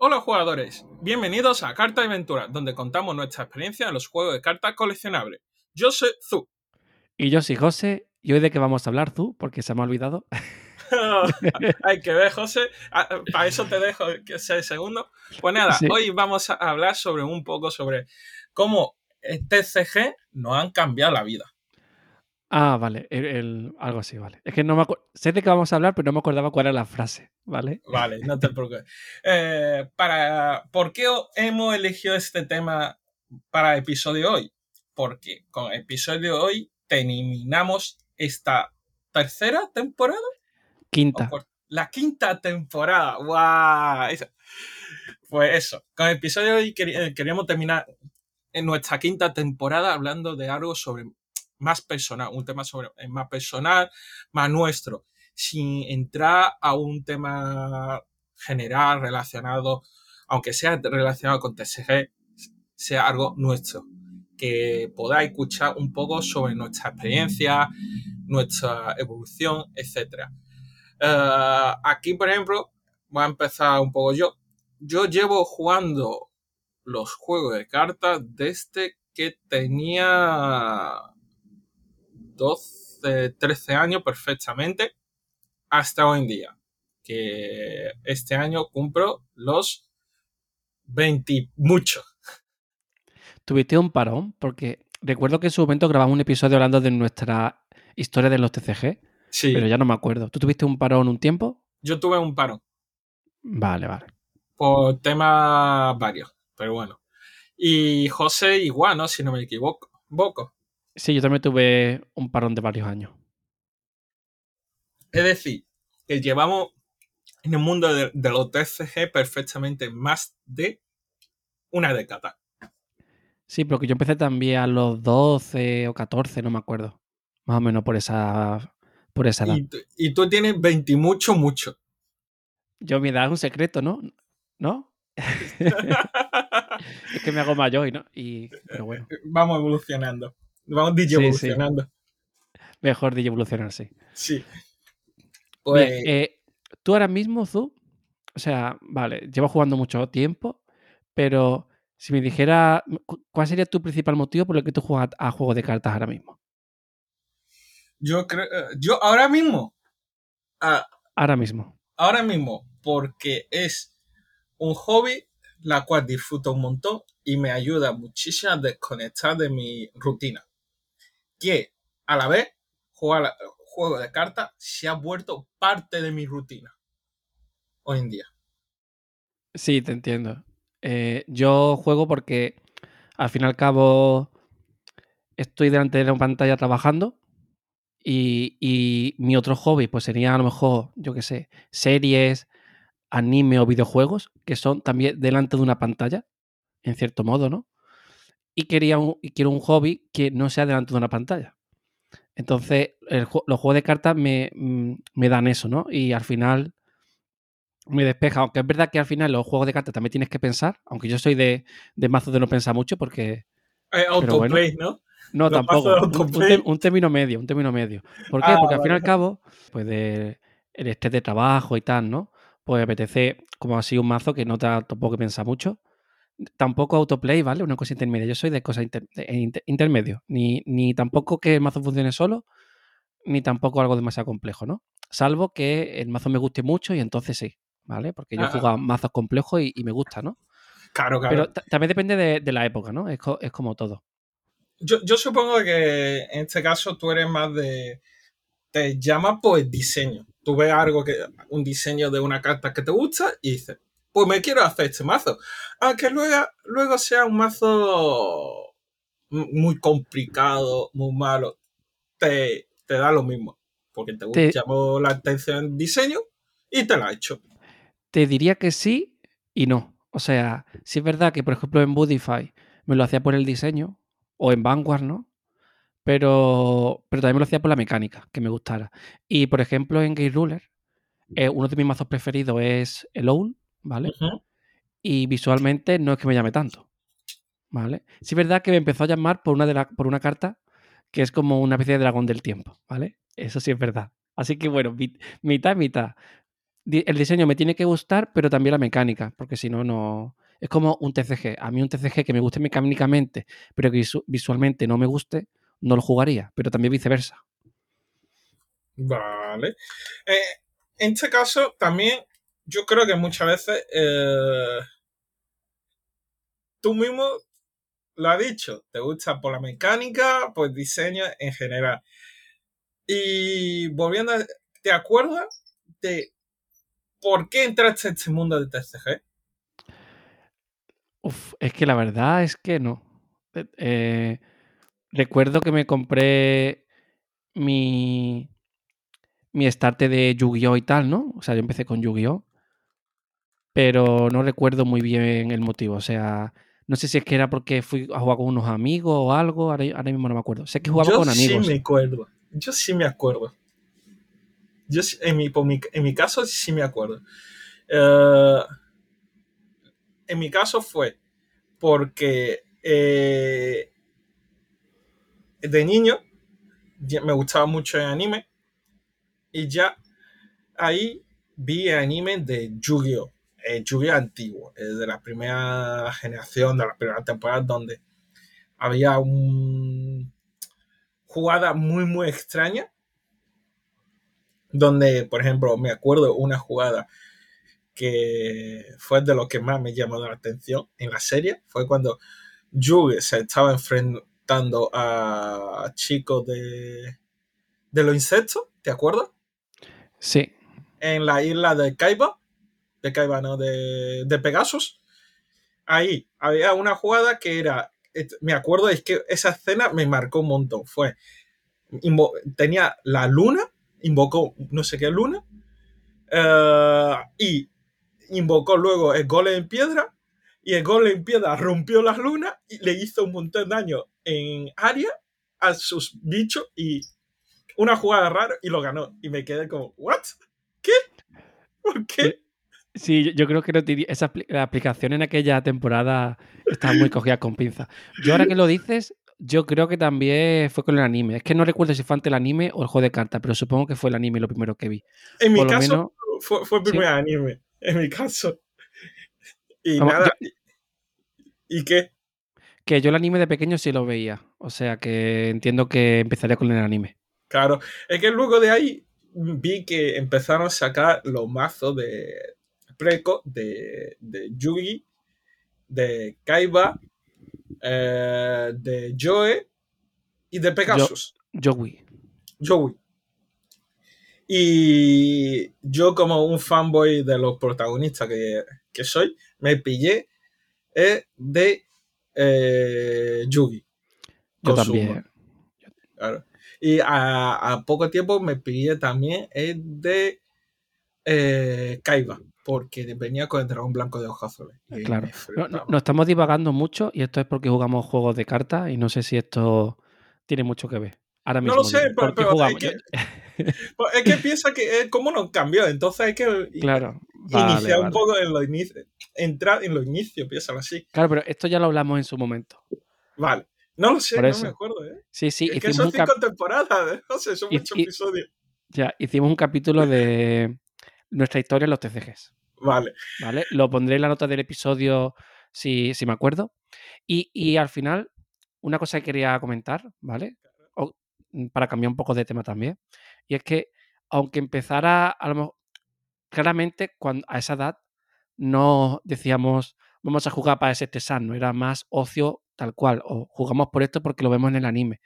Hola jugadores, bienvenidos a Carta Aventura, donde contamos nuestra experiencia en los juegos de cartas coleccionables. Yo soy Zu. Y yo soy José, y hoy de qué vamos a hablar, Zu, porque se me ha olvidado. Hay que ver, José. Ah, Para eso te dejo que sea segundo. Pues nada, Sí. hoy vamos a hablar sobre un poco sobre cómo TCG nos han cambiado la vida. Ah, vale, el- el- algo así, vale. Es que no me acuerdo. Sé de qué vamos a hablar, pero no me acordaba cuál era la frase, ¿vale? Vale, no te preocupes. Eh, para, ¿Por qué hemos elegido este tema para el episodio hoy? Porque con el episodio de hoy terminamos esta tercera temporada. Quinta. La quinta temporada. ¡Guau! Eso. Pues eso, con el episodio de hoy eh, queríamos terminar en nuestra quinta temporada hablando de algo sobre más personal, un tema sobre eh, más personal, más nuestro, sin entrar a un tema general relacionado, aunque sea relacionado con TCG, sea algo nuestro, que podáis escuchar un poco sobre nuestra experiencia, nuestra evolución, etcétera. Eh, aquí, por ejemplo, voy a empezar un poco yo. Yo llevo jugando los juegos de cartas desde que tenía 12, 13 años perfectamente hasta hoy en día. Que este año cumplo los 20 y mucho. Tuviste un parón, porque recuerdo que en su momento grabamos un episodio hablando de nuestra historia de los TCG, Sí, pero ya no me acuerdo. ¿Tú tuviste un parón un tiempo? yo tuve un parón Vale, vale. por temas varios, pero bueno. Y José igual, ¿no? Si no me equivoco. Boco. Sí, yo también tuve un parón de varios años. Es decir, que llevamos en el mundo de, de los TCG perfectamente más de una década. Sí, porque yo empecé también a los 12 o 14, no me acuerdo. Más o menos por esa, por esa edad. Y, tú- y tú tienes 20 y mucho, mucho. Yo mi edad es un secreto, ¿no? ¿No? es que me hago mayor y no. Y, pero bueno, Vamos evolucionando. Vamos Sí, evolucionando. mejor de evolucionar, sí. Sí. Pues, Bien, eh, tú ahora mismo, Zu, o sea, vale, llevas jugando mucho tiempo, pero si me dijera, cu- ¿cuál sería tu principal motivo por el que tú juegas a juegos de cartas ahora mismo? yo creo. eh, Yo ahora mismo. ah, Ahora mismo. ahora mismo, porque es un hobby la cual disfruto un montón y me ayuda muchísimo a desconectar de mi rutina. Que a la vez, jugar a- juego de cartas se ha vuelto parte de mi rutina hoy en día. Sí, te entiendo. Eh, yo juego porque al fin y al cabo estoy delante de una pantalla trabajando y, y mi otro hobby pues sería a lo mejor, yo qué sé, series, anime o videojuegos que son también delante de una pantalla, en cierto modo, ¿no? Y, quería un- y quiero un hobby que no sea delante de una pantalla. Entonces, el los juegos de cartas me, mm, me dan eso, ¿no? Y al final me despeja. Aunque es verdad que al final los juegos de cartas también tienes que pensar, aunque yo soy de, de mazo de no pensar mucho porque... Eh, autoplay, ¿no? No, Los mazos tampoco. Un, término medio, un término medio. ¿Por qué? Ah, Porque al fin y al cabo, pues de el estrés de trabajo y tal, ¿no? Pues apetece como así un mazo que no te tampoco que pensar mucho. Tampoco autoplay, ¿vale? Una cosa intermedia. Yo soy de cosas inter- de- inter- intermedio. Ni, ni tampoco que el mazo funcione solo, ni tampoco algo demasiado complejo, ¿no? Salvo que el mazo me guste mucho y entonces sí, ¿vale? Porque yo he jugado mazos complejos y, y me gusta, ¿no? Claro, claro. Pero ta- también depende de, de la época, ¿no? Es, co- es como todo. Yo, yo supongo que en este caso tú eres más de. Te llama por el diseño. Tú ves algo que. un diseño de una carta que te gusta y dices, pues me quiero hacer este mazo. Aunque luego, luego sea un mazo muy complicado, muy malo, te, te da lo mismo. Porque te, Te- llamó la atención el diseño y te la ha hecho. Te diría que sí y no. O sea, sí es verdad que, por ejemplo, en Budify me lo hacía por el diseño, o en Vanguard, ¿no? Pero, pero también me lo hacía por la mecánica, que me gustara. Y, por ejemplo, en Gate Ruler, eh, uno de mis mazos preferidos es el Owl, ¿vale? Y visualmente no es que me llame tanto, ¿vale? Sí es verdad que me empezó a llamar por una, de la- por una carta que es como una especie de dragón del tiempo, ¿vale? Eso sí es verdad. Así que, bueno, mi- mitad mitad. el diseño me tiene que gustar, pero también la mecánica, porque si no, no. Es como un TCG. A mí un TCG que me guste mecánicamente, pero que visualmente no me guste, no lo jugaría, pero también viceversa. Vale. Eh, en este caso, también yo creo que muchas veces eh, tú mismo lo has dicho, te gusta por la mecánica, por diseño en general. Y volviendo, ¿te acuerdas de por qué entraste en este mundo de TCG? Uf, es que la verdad es que no. Eh, recuerdo que me compré mi, mi start de Yu-Gi-Oh! y tal, ¿no? O sea, yo empecé con Yu-Gi-Oh! Pero no recuerdo muy bien el motivo. O sea, no sé si es que era porque fui a jugar con unos amigos o algo. Ahora, mismo no me acuerdo. Sé que jugaba con amigos. Yo sí me acuerdo. Yo sí me acuerdo. Yo, en, mi, en mi caso sí me acuerdo. Uh, en mi caso fue porque eh, de niño me gustaba mucho el anime y ya ahí vi anime de Yu-Gi-Oh! Yu-Gi-Oh! antiguo, de la primera generación, de la primera temporada, donde había una jugada muy, muy extraña. Donde, por ejemplo, me acuerdo una jugada que fue de lo que más me llamó la atención en la serie, fue cuando Yugi se estaba enfrentando a chicos de, de los insectos, ¿te acuerdas? Sí. En la isla de Kaiba, de Kaiba, no, de, de Pegasus. Ahí había una jugada que era, me acuerdo, es que esa escena me marcó un montón. Fue, tenía la luna, invocó no sé qué luna, eh, y invocó luego el golem en piedra y el golem en piedra rompió las lunas y le hizo un montón de daño en área a sus bichos y una jugada rara y lo ganó. Y me quedé como, ¿what? ¿Qué? ¿Por qué? Sí, yo creo que esa la aplicación en aquella temporada estaba muy cogida con pinza. Yo ahora que lo dices, yo creo que también fue con el anime. Es que no recuerdo si fue ante el anime o el juego de cartas, pero supongo que fue el anime lo primero que vi. En mi caso, fue, fue el primer anime en mi caso. Y nada. ¿Y qué? Que yo el anime de pequeño sí lo veía. O sea que entiendo que empezaría con el anime. Claro. Es que luego de ahí vi que empezaron a sacar los mazos de Preco, de, de Yugi, de Kaiba, eh, de Joe y de Pegasus. Yo, Joey. Joey. Y yo como un fanboy de los protagonistas que, soy, me pillé eh, de eh, Yugi. Yo también. Y a, poco tiempo me pillé también el de eh, Kaiba, porque venía con el dragón blanco de ojos azules. Claro. Nos no, estamos divagando mucho y esto es porque jugamos juegos de cartas y no sé si esto tiene mucho que ver. Ahora mismo. No lo sé, pero? Pues es que piensa que es como nos cambió, entonces hay que claro, iniciar un poco en los inicios, entrar en los inicios, piénsalo así. Claro, pero esto ya lo hablamos en su momento. Vale. No lo sé, no me acuerdo, ¿eh? Sí, sí. Es que son cinco temporadas, ¿eh? no sé, son muchos episodios. Ya, hicimos un capítulo de nuestra historia en los TCGs. Vale. Vale, lo pondré en la nota del episodio si, si me acuerdo. Y, y, al final, una cosa que quería comentar, ¿vale? Mm, para cambiar un poco de tema también. Y es que, aunque empezara a lo claramente cuando, a esa edad no decíamos vamos a jugar para ese no era más ocio tal cual, o jugamos por esto porque lo vemos en el anime.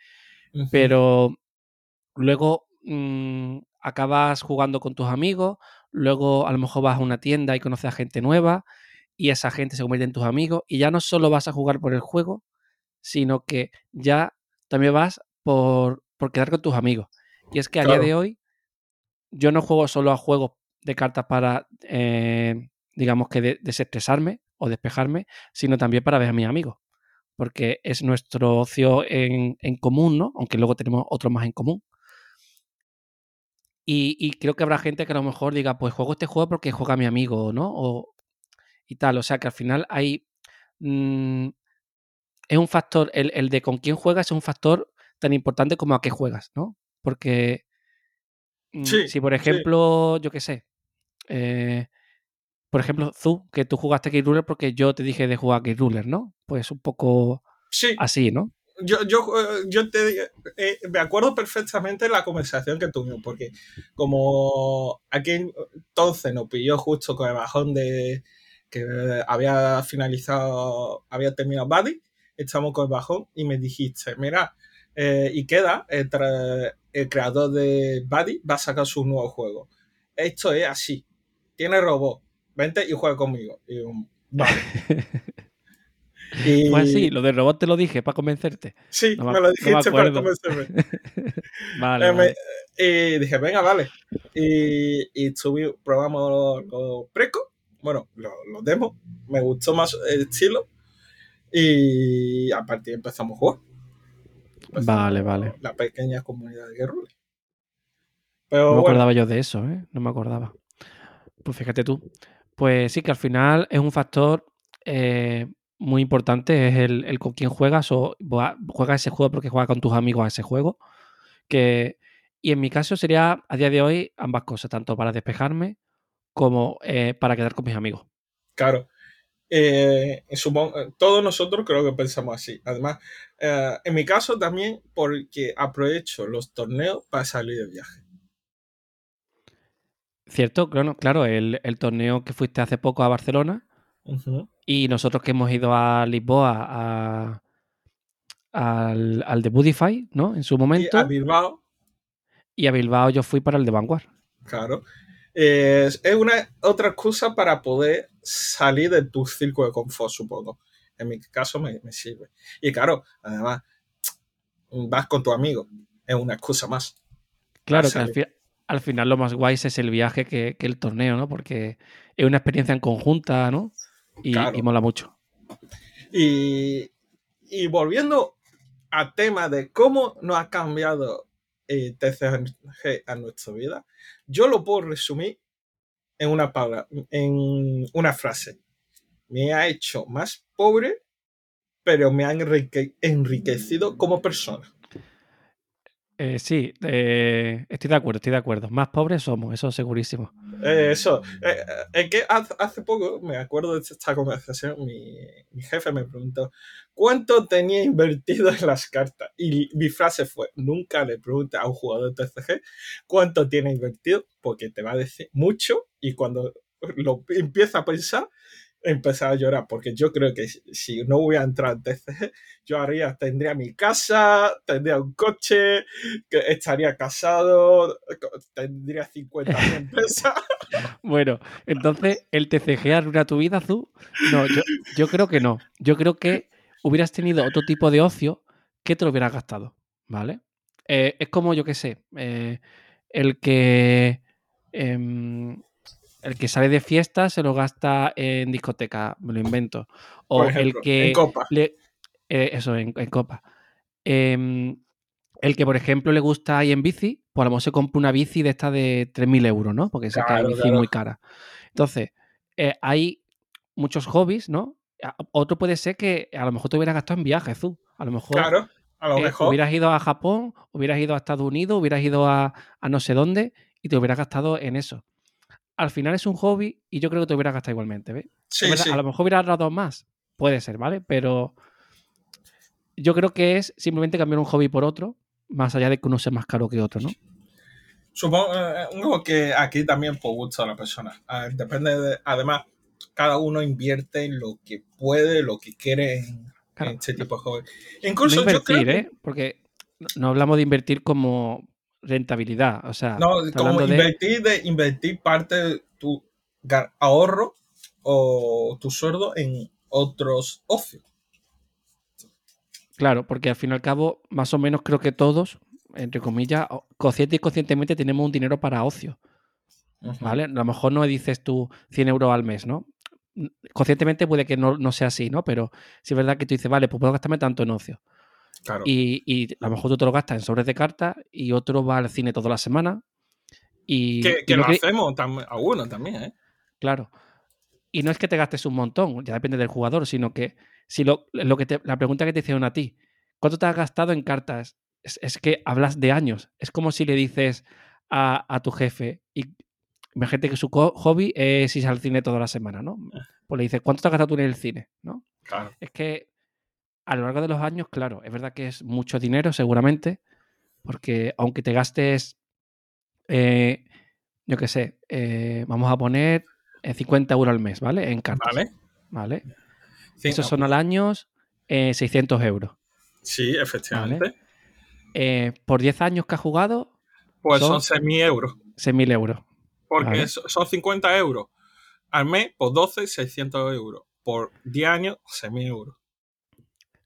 Pero luego mm, acabas jugando con tus amigos, luego a lo mejor vas a una tienda y conoces a gente nueva y esa gente se convierte en tus amigos y ya no solo vas a jugar por el juego, sino que ya también vas por, por quedar con tus amigos. Y es que a día de hoy yo no juego solo a juegos de cartas para, eh, digamos que desestresarme o despejarme, sino también para ver a mis amigos. Porque es nuestro ocio en, común, ¿no? Aunque luego tenemos otros más en común. Y, creo que habrá gente que a lo mejor diga, pues juego este juego porque juega mi amigo, ¿no? O, y tal. O sea que al final hay. Mm, es un factor, el, el, de con quién juegas es un factor tan importante como a qué juegas, ¿no? Porque mm, si, por ejemplo, yo qué sé, eh, por ejemplo, tú, que tú jugaste Key Ruler porque yo te dije de jugar Key Ruler, ¿no? Pues un poco Sí, así, ¿no? Yo, yo, eh, yo te, eh, me acuerdo perfectamente la conversación que tuvimos, porque como aquí entonces nos pilló justo con el bajón de que había finalizado, había terminado Buddy, estamos con el bajón y me dijiste, mira, eh, y queda, el, creador de Buddy va a sacar su nuevo juego. Esto es así, tiene robot, vente y juega conmigo. Y vale. Y- Pues sí, lo del robot te lo dije para convencerte. Sí, No me- me lo no me dijiste para convencerme. Vale, Eh, me- vale. y dije, venga, vale. Y, y subí- probamos los, los precos, bueno, los, los demos. Me gustó más el estilo. Y a partir de ahí empezamos a jugar. Empezamos Vale, vale. La pequeña comunidad de Guerrero. Pero No me bueno, acordaba yo de eso, ¿eh? No me acordaba. Pues fíjate tú. Pues sí, que al final es un factor eh, muy importante, es el, el con quién juegas o juegas ese juego porque juegas con tus amigos a ese juego. Que, y en mi caso sería a día de hoy ambas cosas, tanto para despejarme como eh, para quedar con mis amigos. claro. Eh, supongo- eh, todos nosotros creo que pensamos así. Además, eh, en mi caso también porque aprovecho los torneos para salir de viaje. ¿Cierto? Claro, claro el, el torneo que fuiste hace poco a Barcelona. Y nosotros que hemos ido a Lisboa a- al, al de Budify, ¿no? En su Y momento. a Bilbao Y a Bilbao yo fui para el de Vanguard. Claro. Es, es una otra excusa para poder salir de tu círculo de confort, supongo. En mi caso me, me sirve. Y claro, además, vas con tu amigo. Es una excusa más. Claro que al, fi- al final lo más guay es el viaje que, que el torneo, ¿no? Porque es una experiencia en conjunta, ¿no? Y, Claro. y mola mucho. Y, y volviendo al tema de cómo nos ha cambiado el TCG a nuestra vida, yo lo puedo resumir en una palabra, en una frase. Me ha hecho más pobre, pero me ha enrique- enriquecido como persona. Eh, sí, eh, estoy de acuerdo, estoy de acuerdo. Más pobres somos, eso segurísimo. Eh, eso, es que hace, hace poco, me acuerdo de esta conversación, mi, mi jefe me preguntó cuánto tenía invertido en las cartas. Y mi frase fue, nunca le pregunte a un jugador de TCG cuánto tiene invertido, porque te va a decir mucho y cuando lo empieza a pensar, empezar a llorar, porque yo creo que si, no hubiera entrado en TCG, yo haría, tendría mi casa, tendría un coche, que estaría casado, tendría 50 empresas. Bueno, entonces, ¿el TCG arruina tu vida, Azul? No, yo, yo creo que no. Yo creo que hubieras tenido otro tipo de ocio que te lo hubieras gastado, ¿vale? Eh, es como, yo qué sé, eh, el que... em, el que sale de fiesta se lo gasta en discoteca, me lo invento. O ejemplo, el que... en Copa. le- eh, eso, en, en copa. Em, el que, por ejemplo, le gusta ir en bici, pues a lo mejor se compra una bici de esta de 3.000 euros, ¿no? Porque Claro, la bici claro. es muy cara. Entonces, eh, hay muchos hobbies, ¿no? Otro puede ser que a lo mejor te hubieras gastado en viajes, tú. A lo mejor Claro, a lo eh, mejor. hubieras ido a Japón, hubieras ido a Estados Unidos, hubieras ido a, a no sé dónde y te hubieras gastado en eso. Al final es un hobby y yo creo que te hubieras gastado igualmente, ¿ves? Es Sí, sí. A lo mejor hubieras ahorrado más, puede ser, ¿vale? Pero yo creo que es simplemente cambiar un hobby por otro, más allá de que uno sea más caro que otro, ¿no? Supongo eh, que aquí también por gusto de la persona. Depende de, además, cada uno invierte en lo que puede, lo que quiere en, Claro, en este tipo de hobby. No Incluso yo invertir, creo que- ¿eh? Porque no hablamos de invertir como rentabilidad, o sea, No, como de... invertir, de invertir parte de tu ahorro o tu sueldo en otros ocios. Claro, porque al fin y al cabo, más o menos creo que todos, entre comillas, consciente y conscientemente tenemos un dinero para ocio, ¿vale? A lo mejor no dices tú 100 euros al mes, ¿no? Conscientemente puede que no, no sea así, ¿no? Pero sí es verdad que tú dices, vale, pues puedo gastarme tanto en ocio. Claro. Y, y a lo mejor tú te lo gastas en sobres de cartas y otro va al cine toda la semana. Y, que lo que- hacemos tam- algunos también, ¿eh? Claro. Y no es que te gastes un montón, ya depende del jugador, sino que si lo, lo que te- la pregunta que te hicieron a ti, ¿cuánto te has gastado en cartas? Es, es que hablas de años. Es como si le dices a, a tu jefe, ¿y imagínate que su hobby es irse al cine toda la semana, ¿no? Pues le dices, ¿cuánto te has gastado tú en el cine? ¿no? Claro. Es que a lo largo de los años, claro, es verdad que es mucho dinero seguramente, porque aunque te gastes, eh, yo qué sé, eh, vamos a poner 50 euros al mes, ¿vale? En cartas. Vale. ¿Vale? Esos son al año eh, 600 euros. sí, efectivamente. Eh, por 10 años que has jugado, Pues Son- son 6.000 euros. 6.000 euros. Porque Vale. so- son 50 euros al mes, por 12, 600 euros. Por 10 años, 6.000 euros.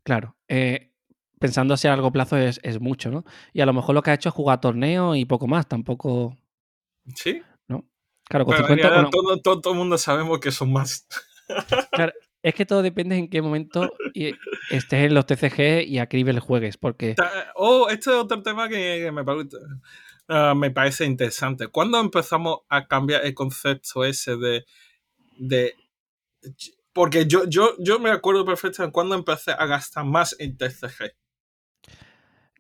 Claro. eh, pensando así a largo plazo es, es mucho, ¿no? Y a lo mejor lo que ha hecho es jugar torneos y poco más, tampoco. Sí, Claro, con pero 50. ya bueno, todo, todo, todo el mundo sabemos que son más. es que todo depende en qué momento estés en los TCG y a nivel juegues, porque. Ta- Oh, este es otro tema que, me, parece, ah, me parece interesante. ¿Cuándo empezamos a cambiar el concepto ese de... de porque yo, yo, yo me acuerdo perfectamente cuando empecé a gastar más en TCG.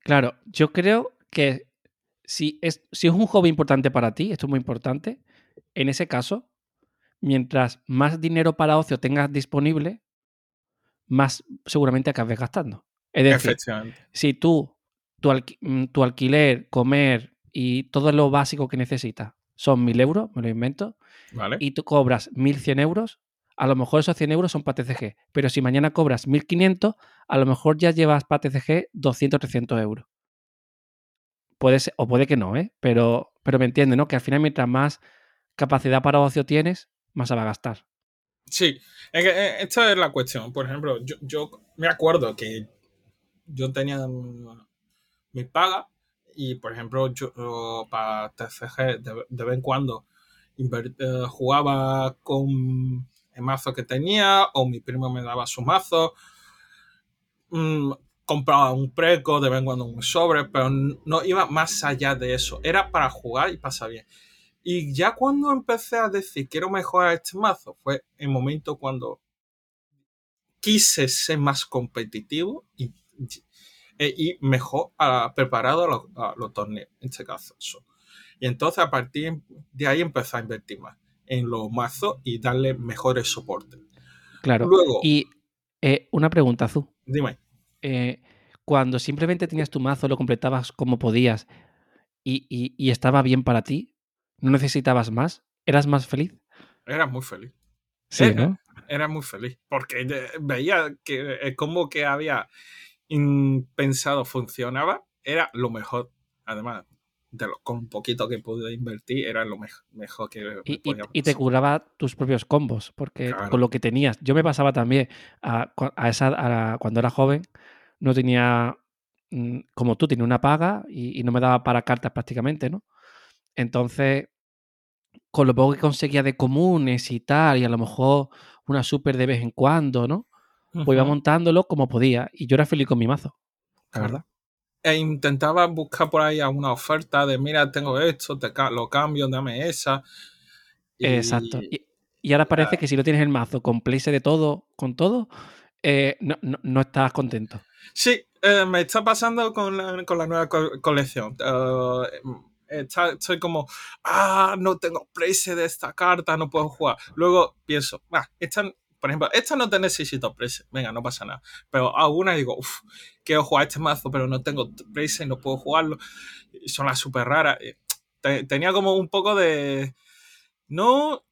Claro, yo creo que si es, si es un hobby importante para ti, esto es muy importante, en ese caso, mientras más dinero para ocio tengas disponible, más seguramente acabes gastando. Es decir, si tú, tu, mm, tu alquiler, comer y todo lo básico que necesitas son 1.000 euros, me lo invento, ¿Vale? y tú cobras 1.100 euros, a lo mejor esos 100 euros son para TCG. Pero si mañana cobras 1.500, a lo mejor ya llevas para TCG 200 300 euros. Puede ser, o puede que no, ¿eh? Pero, pero me entiende, ¿no? Que al final mientras más capacidad para ocio tienes, más se va a gastar. Sí, eh, esta es la cuestión. Por ejemplo, yo, me acuerdo que yo tenía mi paga y, por ejemplo, yo para TCG de, de vez en cuando eh, jugaba con el mazo que tenía o mi primo me daba su mazo. Mm, compraba un preco, de vez en cuando un sobre, pero no iba más allá de eso. Era para jugar y pasar bien. Y ya cuando empecé a decir quiero mejorar este mazo, fue el momento cuando quise ser más competitivo y, y mejor ah, preparado a los, a los torneos, en este caso. eso. Y entonces a partir de ahí empecé a invertir más en los mazos y darle mejores soportes. Claro. Luego, Y eh, una pregunta, Azul. dime, eh, cuando simplemente tenías tu mazo, lo completabas como podías y, y- y estaba bien para ti, no necesitabas más, ¿eras más feliz? era muy feliz. Sí, Eh, ¿no? Era muy feliz porque veía que el combo que había pensado funcionaba, era lo mejor. Además, de lo, con un poquito que pude invertir, era lo mej- mejor que me Y, podía y te curaba tus propios combos, porque Claro. con lo que tenías. Yo me pasaba también a, a esa, a la- cuando era joven, no tenía, mm, como tú, tenía una paga y, y no me daba para cartas prácticamente, ¿no? Entonces, con lo poco que conseguía de comunes y tal, y a lo mejor una super de vez en cuando, ¿no? Pues iba montándolo como podía. Y yo era feliz con mi mazo, la claro. verdad. E intentaba buscar por ahí alguna oferta de, mira, tengo esto, te ca- lo cambio, dame esa. Exacto. Y ahora parece ah, que si no tienes el mazo con playset de todo, con todo, eh, no, no- no estás contento. Sí, eh, me está pasando con la, con la nueva co- colección. Eh, está- estoy como, ah, no tengo precio de esta carta, no puedo jugar. Luego pienso, ah, esta, por ejemplo, esta no te necesito precio, venga, no pasa nada. Pero alguna digo, uff, quiero jugar este mazo, pero no tengo precio y no puedo jugarlo. Son las súper raras. Tenía como un poco de, no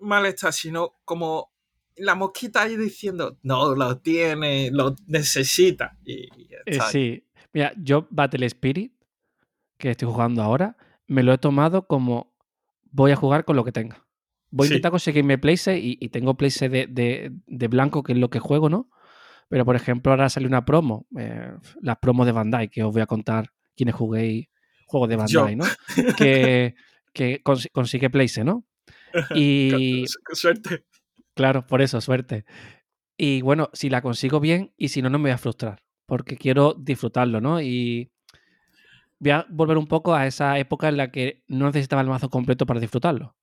malestar, sino como la mosquita ahí diciendo, no, lo tiene, lo necesita. Y, y Eh, sí. Mira, yo Battle Spirit, que estoy jugando ahora, me lo he tomado como voy a jugar con lo que tenga. Voy a Sí. intentar conseguirme playset y, y tengo playset de, de- de blanco, que es lo que juego, ¿no? Pero, por ejemplo, ahora sale una promo, eh, las promos de Bandai, que os voy a contar quienes juguéis juegos de Yo. Bandai, ¿no? Que, que cons- consigue playset, ¿no? Y suerte. claro, por eso, suerte. Y bueno, si la consigo bien y si no, no me voy a frustrar, porque quiero disfrutarlo, ¿no? Y voy a volver un poco a esa época en la que no necesitaba el mazo completo para disfrutarlo.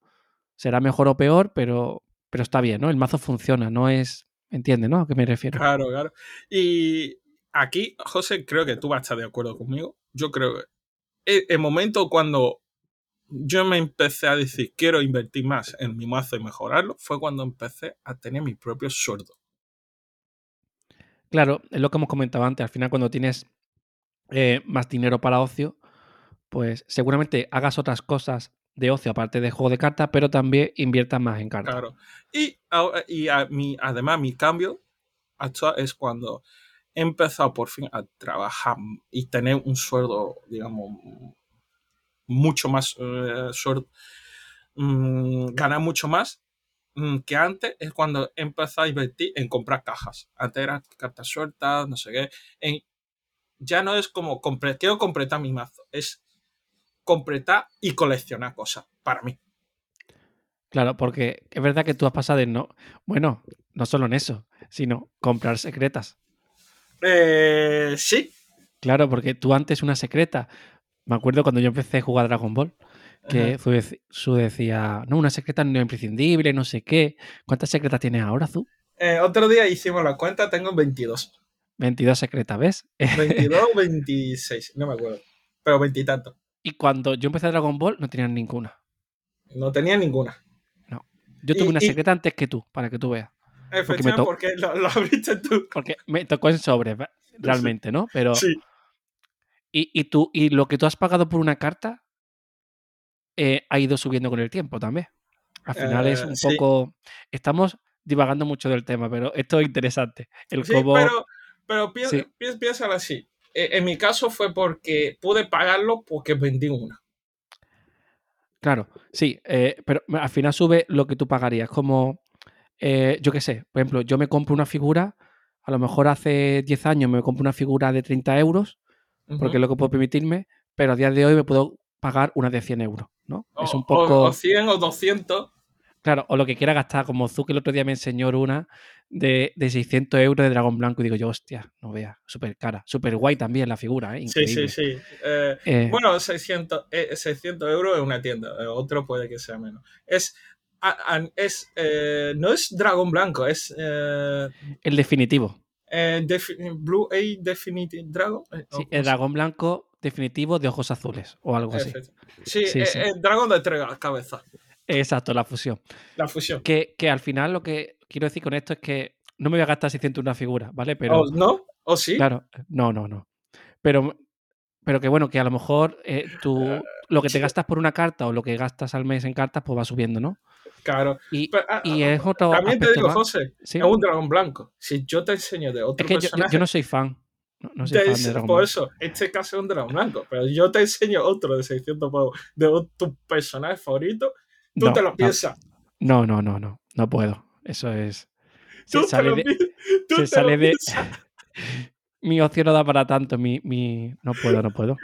Será mejor o peor, pero, pero está bien, ¿no? El mazo funciona, no es... ¿Entiendes, no? ¿A qué me refiero? Claro, claro. Y aquí, José, creo que tú vas a estar de acuerdo conmigo. Yo creo que el, el momento cuando yo me empecé a decir, quiero invertir más en mi mazo y mejorarlo, fue cuando empecé a tener mi propio sueldo. Claro, es lo que hemos comentado antes. Al final, cuando tienes eh, más dinero para ocio, pues seguramente hagas otras cosas de ocio aparte de juego de cartas, pero también inviertas más en cartas. Claro. Y, y a mi, además mi cambio actual es cuando he empezado por fin a trabajar y tener un sueldo, digamos, mucho más eh, sueldo, mm, ganar mucho más mm, que antes es cuando he a invertir en comprar cajas. Antes eran cartas sueltas, no sé qué. En, ya no es como quiero completar mi mazo, es completar y coleccionar cosas para mí. Claro, porque es verdad que tú has pasado de no, bueno, no solo en eso, sino comprar secretas. Eh, sí. Claro, porque tú antes una secreta, me acuerdo cuando yo empecé a jugar Dragon Ball, que Zu decía, no, una secreta no es imprescindible, no sé qué. ¿Cuántas secretas tienes ahora, Zu? Eh, otro día hicimos la cuenta, tengo 22. 22 secretas, ¿ves? 22 o 26, no me acuerdo. Pero veintitantos. Y cuando yo empecé a Dragon Ball, no tenía ninguna. No tenía ninguna. No. Yo tuve una secreta antes que tú, para que tú veas. Efectivamente, porque, lo, lo, abriste tú. Porque me tocó en sobre, realmente, ¿no? Pero. Sí. Y, y, tú, y lo que tú has pagado por una carta eh, ha ido subiendo con el tiempo también. Al final es eh, un poco. Estamos divagando mucho del tema, pero esto es interesante. El sí, pero, pero piensa, piénsalo así. E, en mi caso fue porque pude pagarlo porque vendí una. Claro, sí, eh, pero al final sube lo que tú pagarías. Como eh, yo qué sé, por ejemplo, yo me compro una figura, a lo mejor hace 10 años me compro una figura de 30 euros, porque es lo que puedo permitirme, pero a día de hoy me puedo pagar una de 100 euros, ¿no? O, es un poco... O, 100 o 200. Claro, o lo que quiera gastar, como Zuki el otro día me enseñó una de, de 600 euros de dragón blanco y digo yo, hostia, no veas, súper cara, súper guay también la figura, ¿eh? Sí, sí, sí. Eh, eh. bueno, 600, 600 euros es una tienda, otro puede que sea menos. Es es, eh, no es dragón blanco, es... Eh, el definitivo. Eh, Blue A Definitive Dragon. Sí, el dragón blanco definitivo de ojos azules o algo así. Sí, el dragón de tres cabezas. Exacto, la fusión. La fusión. Que, al final lo que quiero decir con esto es que no me voy a gastar 600 una figura, ¿vale? Pero, ¿Oh, ¿No? ¿O sí? Claro, no, no, no. Pero, pero que bueno, que a lo mejor tú, lo que te gastas por una carta o lo que gastas al mes en cartas, pues va subiendo, ¿no? Claro. Y, ah, y es otro. También te digo, José, es un dragón blanco. Si yo te enseño de otro es que Yo, no soy fan. No, soy fan de Por eso, este caso es un dragón blanco. Pero yo te enseño otro de 600 pavos de tu personaje favorito, tú te lo piensas. No, no, no, no. No puedo. Eso es. Se sale de. Se sale de. mi ocio no da para tanto. Mi, mi... No puedo, no puedo.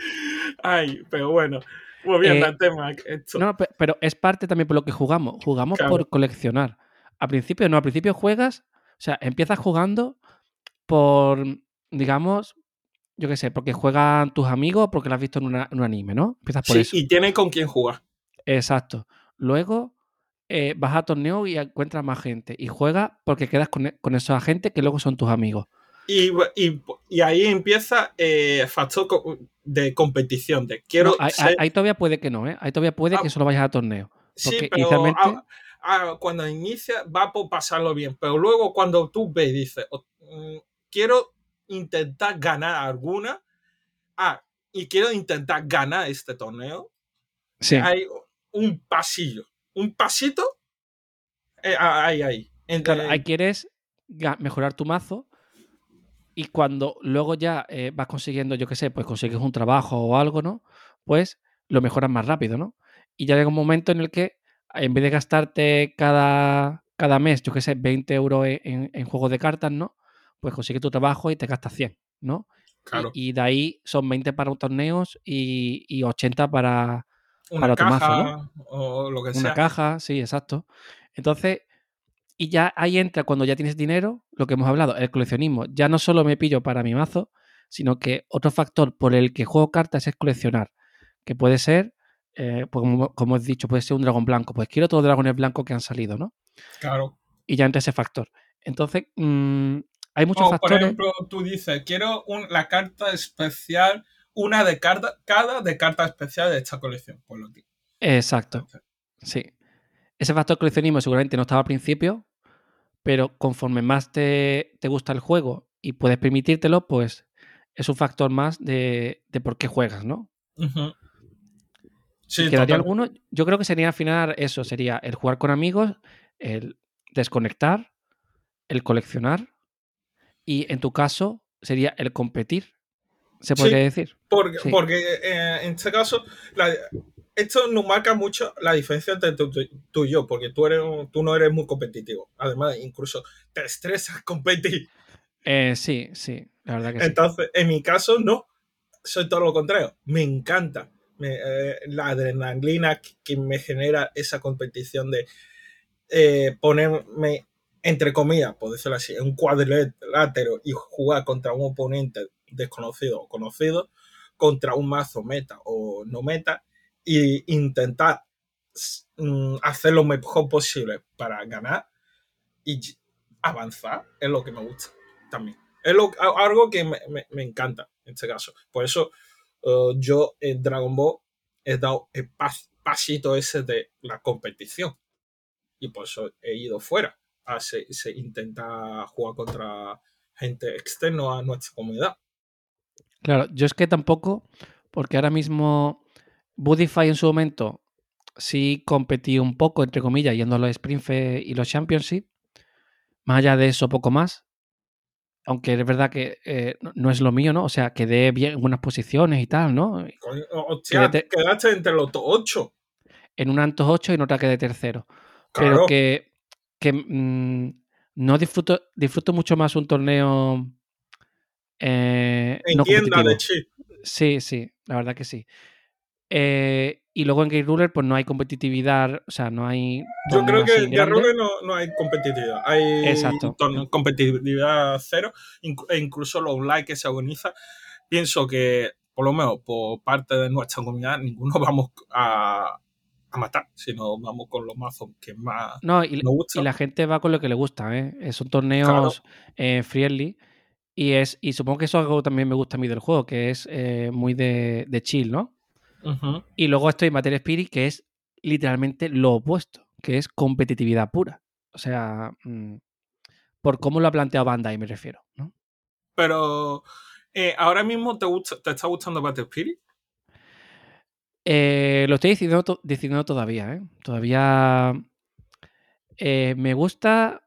Ay, pero bueno. Muy bien, eh, tema. No, pero es parte también por lo que jugamos. Jugamos por coleccionar. Al principio no, al principio juegas, o sea, empiezas jugando por, digamos, yo qué sé, porque juegan tus amigos, porque lo has visto en, un anime, ¿no? Empiezas por sí, Y tienen con quién jugar. Exacto. Luego eh, vas a torneo y encuentras más gente. Y juegas porque quedas con, con esos agentes que luego son tus amigos. Y, y, ahí empieza eh, factor de competición. De quiero ahí, todavía puede que no, ¿eh? Ahí todavía puede que ah. solo vayas a torneo. sí, pero cuando inicia va por pasarlo bien. Pero luego cuando tú ves y dices, oh, mm, quiero intentar ganar alguna. Ah, y quiero intentar ganar este torneo. Sí. Hay un pasillo. Un pasito. Eh, ahí, ahí. ahí quieres mejorar tu mazo y cuando luego ya eh, vas consiguiendo, yo qué sé, pues consigues un trabajo o algo, ¿no? Pues lo mejoras más rápido, ¿no? Y ya llega un momento en el que, en vez de gastarte cada, cada mes, yo qué sé, 20 euros en, en juegos de cartas, ¿no? Pues consigues tu trabajo y te gastas 100, ¿no? Claro. Y, de ahí son 20 para torneos y, y 80 para, para tu mazo, ¿no? O lo que sea. Una caja, sí, exacto. Entonces, y ya ahí entra cuando ya tienes dinero, lo que hemos hablado, el coleccionismo. Ya no solo me pillo para mi mazo, sino que otro factor por el que juego cartas es coleccionar. Que puede ser, eh, pues como, he dicho, puede ser un dragón blanco. Pues quiero todos los dragones blancos que han salido, ¿no? Claro. Y ya entra ese factor. Entonces, mm, hay muchos factores. Por ejemplo, tú dices, quiero la carta especial, una de cada, cada de carta especial de esta colección. Por lo que Exacto. Sí. Ese factor coleccionismo seguramente no estaba al principio, pero conforme más te, te gusta el juego y puedes permitírtelo, pues es un factor más de, de por qué juegas, ¿no? Ujú. ¿Y Sí, quedaría alguno? Yo creo que sería al final eso, sería el jugar con amigos, el desconectar, el coleccionar y en tu caso sería el competir, se Sí. podría decir. Porque, Sí. porque eh, en este caso, la- esto nos marca mucho la diferencia entre tú, tú- tú y yo, porque tú, eres, tú no eres muy competitivo. Además, incluso te estresas competir. Eh, sí, sí, la verdad que sí. Entonces, en mi caso, no. Soy todo lo contrario. Me encanta me- eh, la adrenalina que, que me genera esa competición de eh, ponerme, entre comillas, por decirlo así, en un cuadrilátero y jugar contra un oponente desconocido o conocido, contra un mazo meta o no meta, e intentar mm, hacer lo mejor posible para ganar y avanzar es lo que me gusta también. Es lo- algo que me, me- me encanta en este caso. Por eso eh, yo en Dragon Ball he dado el pas- pasito ese de la competición. Y por eso he ido fuera a se, se intentar jugar contra gente externa a nuestra comunidad. Claro, yo es que tampoco, porque ahora mismo Budify en su momento sí competí un poco, entre comillas, yendo a los Sprint Fest y los Championship. Más allá de eso, poco más. Aunque es verdad que eh, no, es lo mío, ¿no? O sea, quedé bien en buenas posiciones y tal, ¿no? Hostia, quedaste entre los 8. En una Antos 8 y en otra quedé tercero. Claro. Pero que, que mm, no disfruto, disfruto mucho más un torneo eh, En no de chip. Sí, sí, la verdad que sí. Eh, y luego en Game Ruler, pues no hay competitividad, o sea, no hay. Yo creo que en grande. Garrone no, no hay competitividad. Hay Exacto. competitividad cero. E incluso los online que se organizan. Pienso que, por lo menos por parte de nuestra comunidad, ninguno vamos a, a matar, sino vamos con los mazos que más No, y, nos gustan. y la gente va con lo que le gusta, ¿eh? Eh, Son torneos eh, friendly. Y, es, y supongo que eso es algo que también me gusta a mí del juego, que es eh, muy de, de chill, ¿no? Y luego estoy en Battle Spirit, que es literalmente lo opuesto, que es competitividad pura. O sea, mm, por cómo lo ha planteado Bandai, me refiero, ¿no? Pero eh, ahora mismo te, gusta, te está gustando Battle Spirit. Eh, lo estoy decidiendo, to- decidiendo todavía, ¿eh? Todavía eh, me gusta,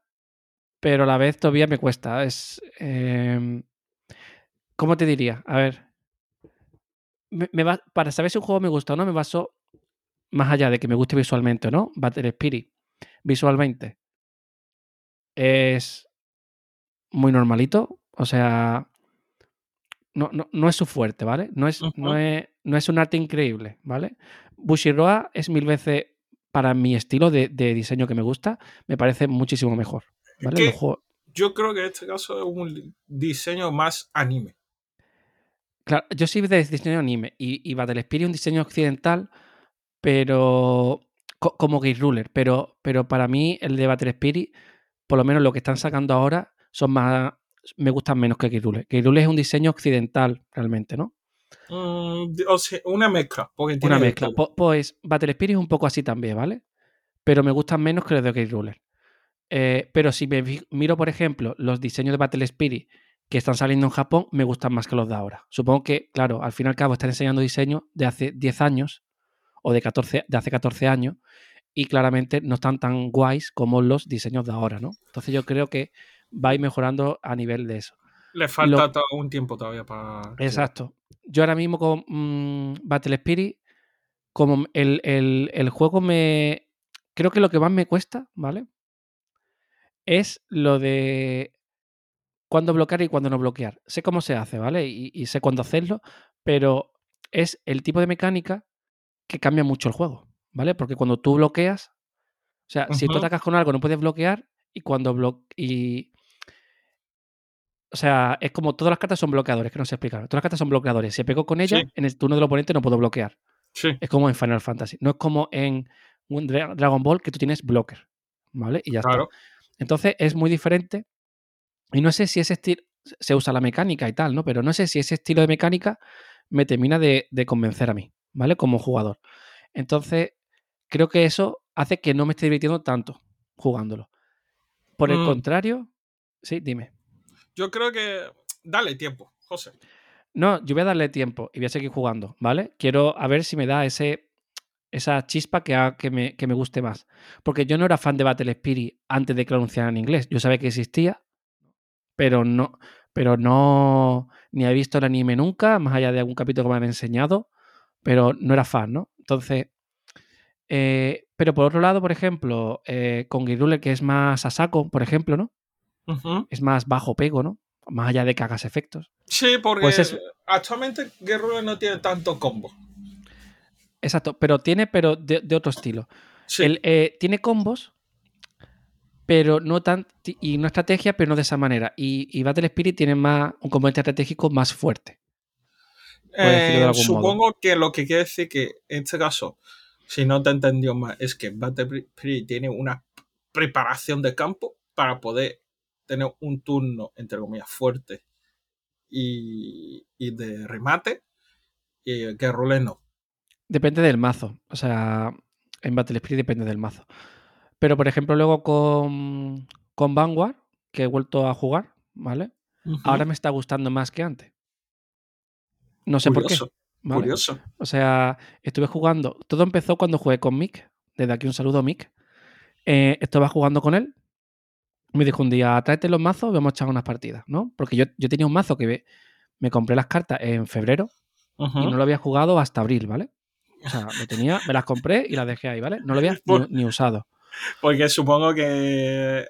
pero a la vez todavía me cuesta. Es. em, ¿Cómo te diría? A ver. me- me va- para saber si un juego me gusta o no, me baso más allá de que me guste visualmente o no. Battle Spirit, visualmente, es muy normalito. O sea, no, no, no es su fuerte, ¿vale? No es, no, es, no es un arte increíble, ¿vale? Bushiroa es mil veces, para mi estilo de, de diseño que me gusta, me parece muchísimo mejor. ¿Vale? que- Los juegos- Yo creo que en este caso es un diseño más anime. Claro, yo soy de diseño anime y, y Battle Spirit es un diseño occidental, pero co- como Gate Ruler, pero, pero para mí el de Battle Spirit, por lo menos lo que están sacando ahora, son más me gustan menos que Gate Ruler. Gate Ruler es un diseño occidental realmente, ¿no? Mm, o sea, una mezcla. Porque Una mezcla. Pues Battle Spirit es un poco así también, ¿vale? Pero me gustan menos que los de Gate Ruler. Eh, pero si me miro, por ejemplo, los diseños de Battle Spirit que están saliendo en Japón, me gustan más que los de ahora. Supongo que, claro, al fin y al cabo están enseñando diseños de hace 10 años o de, 14, de hace 14 años y claramente no están tan guays como los diseños de ahora, ¿no? Entonces yo creo que va a ir mejorando a nivel de eso. Le falta lo- todo un tiempo todavía para. Exacto. Yo ahora mismo con mm, Battle Spirit, como el, el- el juego me... Creo que lo que más me cuesta, ¿vale? Es lo de cuándo bloquear y cuándo no bloquear. Sé cómo se hace, ¿vale? Y, y sé cuándo hacerlo, pero es el tipo de mecánica que cambia mucho el juego, ¿vale? Porque cuando tú bloqueas, o sea, si tú atacas con algo no puedes bloquear y cuando blo y o sea, es como todas las cartas son bloqueadores, que no sé explicar. Todas las cartas son bloqueadores. Si pego con ella, Sí. en el turno del oponente no puedo bloquear. Sí. Es como en Final Fantasy. No es como en Dragon Ball que tú tienes blocker, ¿vale? Y ya Claro. está. Entonces es muy diferente. Y no sé si ese estilo. Se usa la mecánica y tal, ¿no? Pero no sé si ese estilo de mecánica me termina de, de convencer a mí, ¿vale? Como jugador. Entonces, creo que eso hace que no me esté divirtiendo tanto jugándolo. Por el Mm. contrario, sí, dime. Yo creo que. Dale tiempo, José. No, yo voy a darle tiempo y voy a seguir jugando, ¿vale? Quiero a ver si me da ese, esa chispa que, me, que me guste más. Porque yo no era fan de Battle Spirit antes de que lo anunciaran en inglés. Yo sabía que existía, pero no, pero no, ni he visto el anime nunca, más allá de algún capítulo que me han enseñado, pero no era fan, ¿no? Entonces, eh, pero por otro lado, por ejemplo, eh, con Guirule, que es más a saco, por ejemplo, ¿no? Es más bajo pego, ¿no? Más allá de que hagas efectos. Sí, porque Pues es- actualmente Guerrero no tiene tanto combo. Exacto, pero tiene, pero de, de otro estilo. Sí. El, eh, tiene combos, pero no tan. Y no estrategia, pero no de esa manera. Y, y Battle Spirit tiene más un componente estratégico más fuerte. Eh, supongo que lo que quiere decir que en este caso, si no te entendió más, es que Battlefield tiene una preparación de campo para poder tener un turno, entre comillas, fuerte y, y de remate, y que no. Depende del mazo. O sea, en Battle Spirit depende del mazo. Pero, por ejemplo, luego con, con Vanguard, que he vuelto a jugar, ¿vale? Ahora me está gustando más que antes. No sé curioso, por qué. ¿vale? curioso. O sea, estuve jugando. Todo empezó cuando jugué con Mick. Desde aquí un saludo a Mick. Eh, estaba jugando con él. Me dijo un día, tráete los mazos vamos a echar unas partidas, ¿no? Porque yo, yo tenía un mazo que me, me compré las cartas en febrero y no lo había jugado hasta abril, ¿vale? O sea, me tenía, me las compré y las dejé ahí, ¿vale? No lo había ni, Por- ni usado. Porque supongo que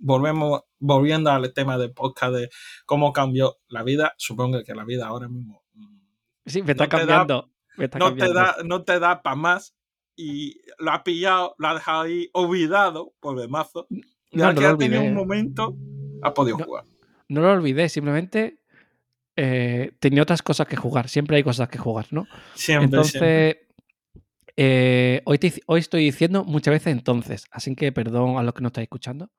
volvemos, volviendo al tema del podcast de cómo cambió la vida, supongo que la vida ahora mismo mm, Sí, me está No da- cambiando. me está no te da, no te da para más y lo ha pillado, lo ha dejado ahí olvidado por el mazo. Y No, no que lo ha tenido un momento, ha podido jugar. No lo olvidé, simplemente eh, tenía otras cosas que jugar. Siempre hay cosas que jugar, ¿no? Siempre, siempre. Entonces, eh, hoy, te- hoy estoy diciendo muchas veces entonces, así que perdón a los que no estáis escuchando.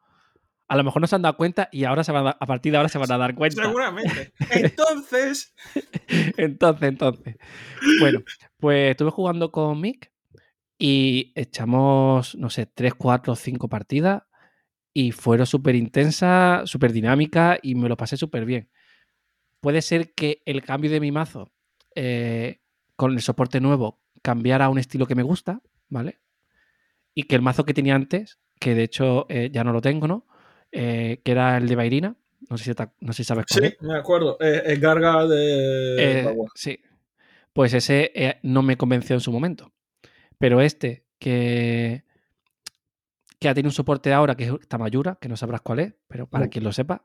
A lo mejor no se han dado cuenta y ahora se van a, a partir de ahora se van a dar cuenta. Seguramente. Entonces, entonces, entonces. Bueno, pues estuve jugando con Mick y echamos, no sé, 3, 4, 5 partidas y fueron súper intensas, súper dinámicas y me lo pasé súper bien. Puede ser que el cambio de mi mazo eh, con el soporte nuevo cambiara a un estilo que me gusta, ¿vale? Y que el mazo que tenía antes, que de hecho eh, ya no lo tengo, ¿no? Eh, que era el de Bairina, no sé si, te- no sé si sabes cuál sí, es. me acuerdo. El Garga de. Sí. Pues ese no me convenció en su momento. Pero este, que, que ha tenido un soporte ahora, que es Tamayura, que no sabrás cuál es, pero para No. quien lo sepa,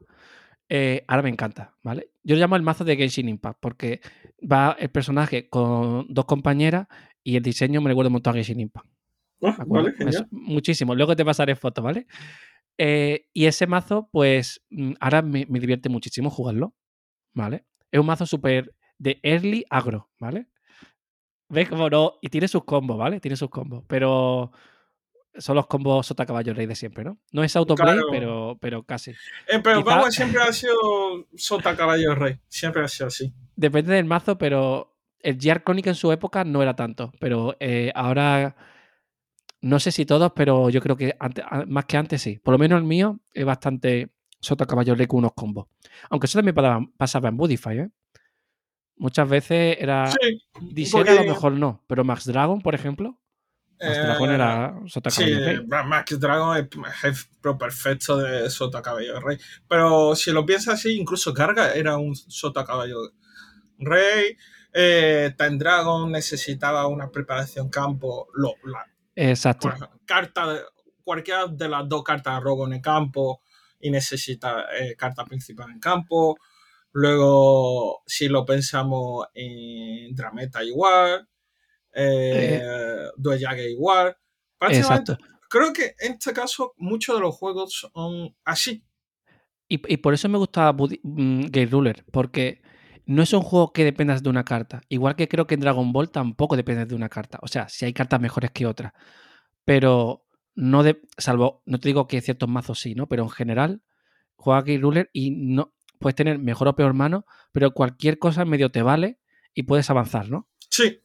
eh, ahora me encanta, ¿vale? Yo lo llamo el mazo de Genshin Impact, porque va el personaje con dos compañeras y el diseño me recuerda un montón a Genshin Impact. Ah, vale. Me- muchísimo. Luego te pasaré fotos, ¿vale? Eh, y ese mazo, pues mm, ahora me, me divierte muchísimo jugarlo, ¿vale? Es un mazo súper de early agro, ¿vale? ¿Ves cómo no? Y tiene sus combos, ¿vale? Tiene sus combos, pero son los combos sota caballo rey de siempre, ¿no? No es autoplay, Claro. pero, pero casi. Eh, pero Quizá- Bagua siempre ha sido Sota Caballo Rey. Siempre ha sido así. Depende del mazo, pero el Chronic en su época no era tanto, pero eh, ahora no sé si todos, pero yo creo que ante- a- más que antes sí. Por lo menos el mío es bastante sota caballo rey con unos combos. Aunque eso también pasaba, pasaba en Budify, ¿eh? Muchas veces era. Sí. Porque- a lo mejor no, pero Max Dragon, por ejemplo, Max eh, Dragon era sota Sí, caballo rey. Max Dragon es ejemplo perfecto de Sota Caballo Rey. Pero si lo piensas así, incluso Garga era un Sota Caballo Rey. Eh, Time Dragon necesitaba una preparación campo. Lo, la, Exacto. carta de, cualquiera de las dos cartas de robo en el campo y necesita eh, carta principal en campo. Luego, si lo pensamos en Drameta igual, eh, Duellague igual. Prácticamente, Exacto. creo que en este caso muchos de los juegos son así. Y, y por eso me gusta mm, Gate Ruler, porque no es un juego que dependas de una carta. Igual que creo que en Dragon Ball tampoco dependes de una carta. O sea, si hay cartas mejores que otras. Pero no de. Salvo, no te digo que ciertos mazos sí, ¿no? Pero en general, juega Gate Ruler y no puedes tener mejor o peor mano, pero cualquier cosa en medio te vale y puedes avanzar, ¿no? Sí,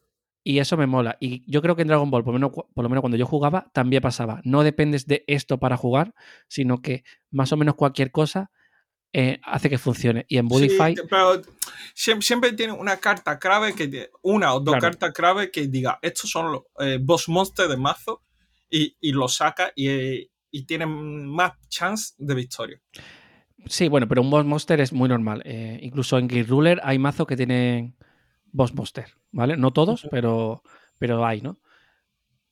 Y eso me mola. Y yo creo que en Dragon Ball, por lo, menos, por lo menos cuando yo jugaba, también pasaba. No dependes de esto para jugar, sino que más o menos cualquier cosa eh, hace que funcione. Y en Budify. Sí, pero siempre, siempre tiene una carta clave que una o dos Claro. cartas clave que diga estos son los eh, boss monsters de mazo y, y lo saca y, y tienen más chance de victoria. Sí, bueno, pero un boss monster es muy normal. Eh, incluso en Gate Ruler hay mazos que tienen boss monster, ¿vale? No todos, pero, pero hay, ¿no?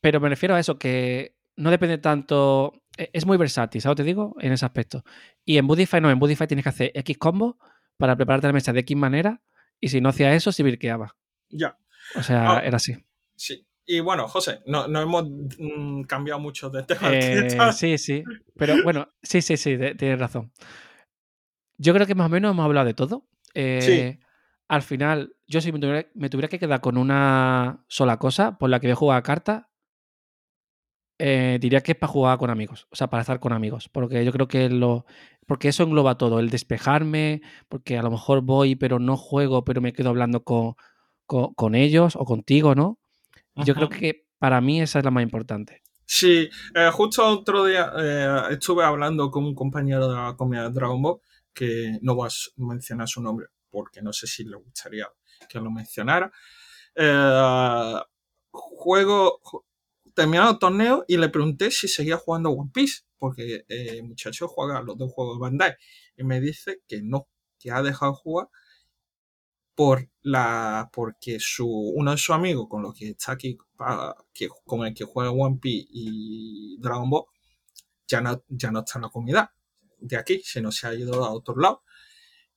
Pero me refiero a eso, que no depende tanto. e- Es muy versátil, ¿sabes? Te digo, en ese aspecto. Y en Budify no, en Budify tienes que hacer X combo para prepararte la mesa de X manera. Y si no hacía eso, se virqueaba. Ya, O sea, Ah. era así. sí. Y bueno, José, no, no hemos mm, cambiado mucho de tema. Eh, sí, sí. Pero bueno, sí, sí, sí, de- tienes razón. Yo creo que más o menos hemos hablado de todo. Eh, Al final, yo si me tuviera, me tuviera que quedar con una sola cosa por la que voy a jugar a cartas, eh, diría que es para jugar con amigos, o sea, para estar con amigos, porque yo creo que lo, porque eso engloba todo, el despejarme, porque a lo mejor voy pero no juego, pero me quedo hablando con, con, con ellos o contigo, ¿no? Yo creo que para mí esa es la más importante. Sí, eh, justo otro día eh, estuve hablando con un compañero de la comunidad de Dragon Ball que no voy a mencionar su nombre porque no sé si le gustaría que lo mencionara. Eh, juego, ju- terminado el torneo y le pregunté si seguía jugando One Piece porque eh, el muchacho juega los dos juegos de Bandai y me dice que no, que ha dejado de jugar por la porque su uno de sus amigos con los que está aquí que, con el que juega One Piece y Dragon Ball ya no, ya no está en la comunidad de aquí sino se ha ido a otro lado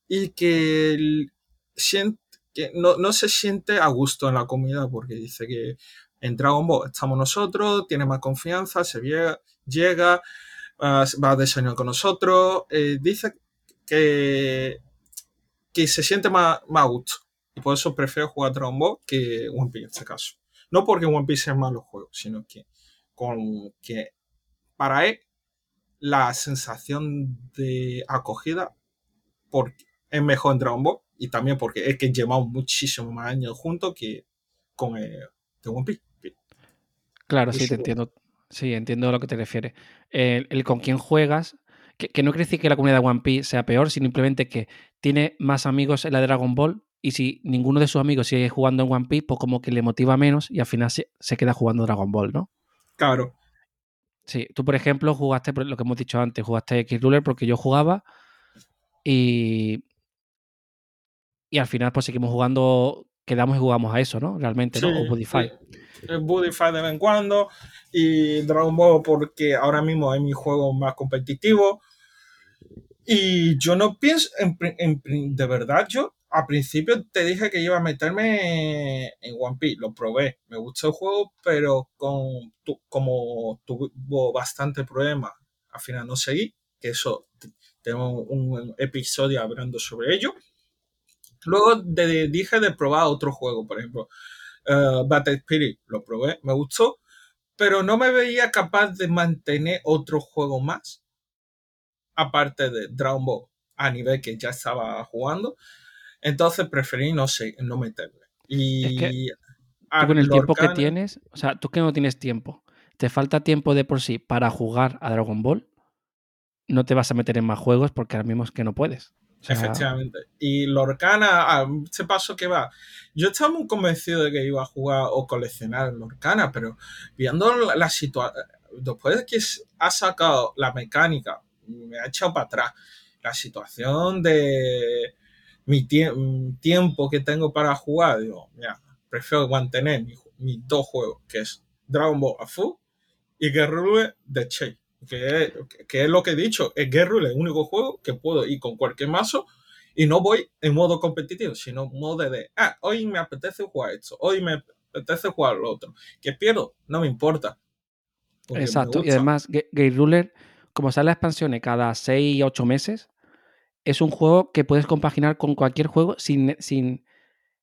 y que, el- que no, no se siente a gusto en la comunidad porque dice que en Dragon Ball estamos nosotros tiene más confianza se vie- llega ah, va a desayunar con nosotros eh, dice que que se siente más, más a gusto. Y por eso prefiero jugar Dragon Ball que One Piece en este caso. No porque One Piece sea malo juego, sino que, con, que para él la sensación de acogida porque es mejor en Dragon Ball y también porque es que llevamos muchísimos más años juntos que con el de One Piece. Claro, sí, te entiendo. Sí, entiendo a lo que te refieres. El, el con quién juegas, que, que no quiere decir que la comunidad de One Piece sea peor, sino simplemente que tiene más amigos en la de Dragon Ball y si ninguno de sus amigos sigue jugando en One Piece, pues como que le motiva menos y al final se, se queda jugando Dragon Ball, ¿no? Claro, Sí, tú por ejemplo jugaste, por lo que hemos dicho antes, jugaste X-Ruler porque yo jugaba y, y al final pues seguimos jugando, quedamos y jugamos a eso, ¿no? Realmente, ¿no? O Sí, Budify. sí. El Budify de vez en cuando y Dragon Ball porque ahora mismo es mi juego más competitivo. Y yo no pienso, en, en de verdad, yo a principio te dije que iba a meterme en One Piece, lo probé, me gustó el juego, pero con, tu- como tuvo bastante problema, al final no seguí, que eso t- tengo un episodio hablando sobre ello. Luego de- dije de probar otro juego, por ejemplo, eh, Battle Spirit, lo probé, me gustó, pero no me veía capaz de mantener otro juego más, aparte de Dragon Ball, a nivel que ya estaba jugando. Entonces preferí no, sé, no meterme. Y Es Tú a con el tiempo que tienes, o sea, tú que no tienes tiempo, te falta tiempo de por sí para jugar a Dragon Ball, no te vas a meter en más juegos porque ahora mismo es que no puedes. Efectivamente. Y Lorcana, a este paso que va. Yo estaba muy convencido de que iba a jugar o coleccionar Lorcana, pero viendo la, situación, después de que ha sacado la mecánica, me ha echado para atrás. La situación de mi tie- tiempo que tengo para jugar, digo, mira, prefiero mantener mis mi dos juegos, que es Dragon Ball a full y Guerrero de Che. Que es, que es lo que he dicho, es Guerrero el único juego que puedo ir con cualquier mazo y no voy en modo competitivo, sino en modo de, ah, hoy me apetece jugar esto, hoy me apetece jugar lo otro. Que pierdo, no me importa. me exacto. Y además, Ga- Gate Ruler, como sale la expansión cada 6 y 8 meses, es un juego que puedes compaginar con cualquier juego sin, sin,